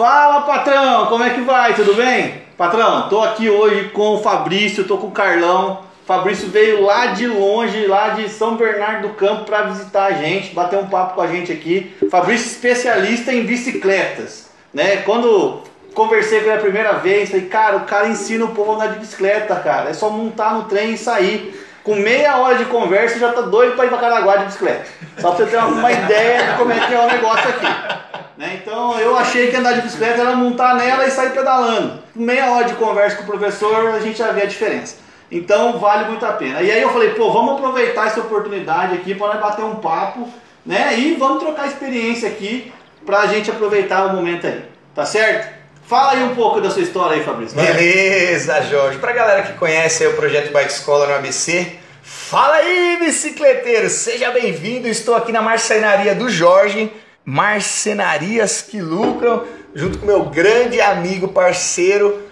Fala patrão, como é que vai? Tudo bem? Patrão, tô aqui hoje com o Fabrício, tô com o Carlão. Fabrício veio lá de longe, lá de São Bernardo do Campo, para visitar a gente, bater um papo com a gente aqui. Fabrício, especialista em bicicletas, né? Quando conversei com ele a primeira vez, falei, cara, o cara ensina o povo a andar de bicicleta, cara. É só montar no trem e sair. Com meia hora de conversa já tá doido para ir para Caraguá de bicicleta. Só para você ter uma ideia de como é que é o negócio aqui. Né? Então eu achei que andar de bicicleta era montar nela e sair pedalando. Meia hora de conversa com o professor, a gente já vê a diferença. Então vale muito a pena. E aí eu falei, pô, vamos aproveitar essa oportunidade aqui para bater um papo, né? E vamos trocar experiência aqui para a gente aproveitar o momento aí. Tá certo? Fala aí um pouco da sua história aí, Fabrício. Beleza, Jorge. Pra galera que conhece o projeto Bike Escola no ABC, fala aí, bicicleteiro! Seja bem-vindo. Estou aqui na marcenaria do Jorge Marcenarias que Lucram, junto com meu grande amigo, parceiro,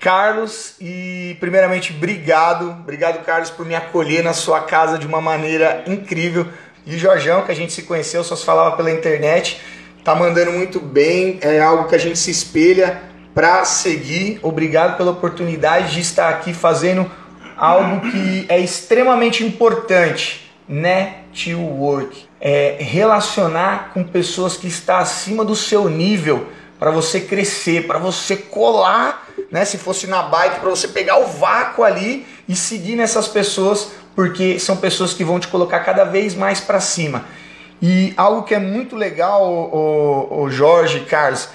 Carlos. E, primeiramente, obrigado, obrigado, Carlos, por me acolher na sua casa de uma maneira incrível. E o Jorjão, que a gente se conheceu, só se falava pela internet, tá mandando muito bem, é algo que a gente se espelha para seguir. Obrigado pela oportunidade de estar aqui fazendo algo que é extremamente importante, network é, relacionar com pessoas que está acima do seu nível para você crescer, para você colar, né? Se fosse na bike, para você pegar o vácuo ali e seguir nessas pessoas, porque são pessoas que vão te colocar cada vez mais para cima. E algo que é muito legal, o, o, o Jorge, Carlos,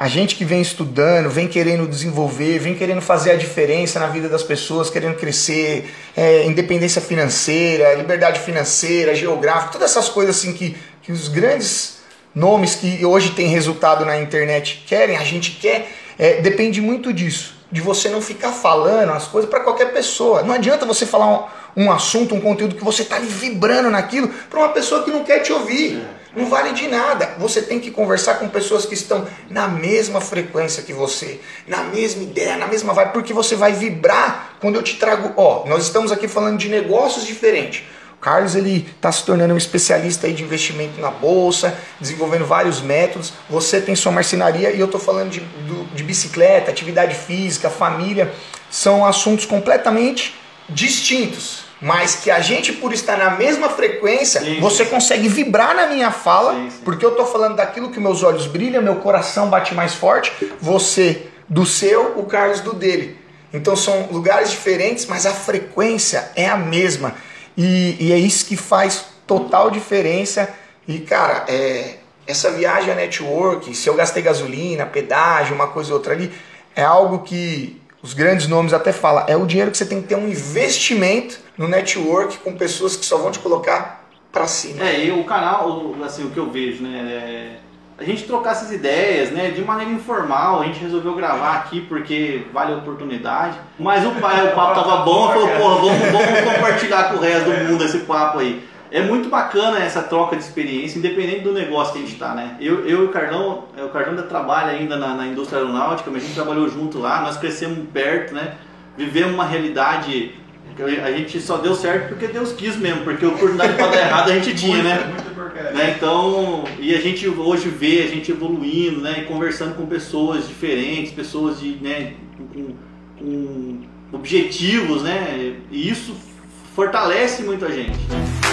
a gente que vem estudando, vem querendo desenvolver, vem querendo fazer a diferença na vida das pessoas, querendo crescer, é, independência financeira, liberdade financeira, geográfica, todas essas coisas assim que, que os grandes nomes que hoje têm resultado na internet querem, a gente quer, é, depende muito disso, de você não ficar falando as coisas para qualquer pessoa. Não adianta você falar um, um assunto, um conteúdo que você está ali vibrando naquilo para uma pessoa que não quer te ouvir. Não vale de nada. Você tem que conversar com pessoas que estão na mesma frequência que você, na mesma ideia, na mesma vibe, porque você vai vibrar quando eu te trago. Ó, nós estamos aqui falando de negócios diferentes. O Carlos ele está se tornando um especialista aí de investimento na bolsa, desenvolvendo vários métodos. Você tem sua marcenaria e eu estou falando de, de bicicleta, atividade física, família. São assuntos completamente distintos mas que a gente, por estar na mesma frequência, sim, você consegue vibrar na minha fala, sim, porque eu estou falando daquilo que meus olhos brilham, meu coração bate mais forte, você do seu, o Carlos do dele. Então são lugares diferentes, mas a frequência é a mesma. E, e é isso que faz total diferença. E cara, é, essa viagem a network, se eu gastei gasolina, pedágio, uma coisa ou outra ali, é algo que os grandes nomes até falam, é o dinheiro que você tem que ter um investimento no network com pessoas que só vão te colocar para cima. É, e o canal, assim, o que eu vejo, né, é a gente trocar essas ideias, né, de maneira informal, a gente resolveu gravar aqui porque vale a oportunidade, mas o, pai, o papo tava bom, falou, porra, vamos, vamos compartilhar com o resto do mundo esse papo aí é muito bacana essa troca de experiência, independente do negócio que a gente está, né? Eu, eu e o Carlão, é, o Carlão ainda trabalha ainda na, na, indústria aeronáutica, mas a gente trabalhou junto lá, nós crescemos perto, né? Vivemos uma realidade a gente só deu certo porque Deus quis mesmo, porque a oportunidade para dar errado a gente tinha, né? né? Então, e a gente hoje vê a gente evoluindo, né? E conversando com pessoas diferentes, pessoas de, né, com, com objetivos, né? E isso fortalece muito a gente. Né?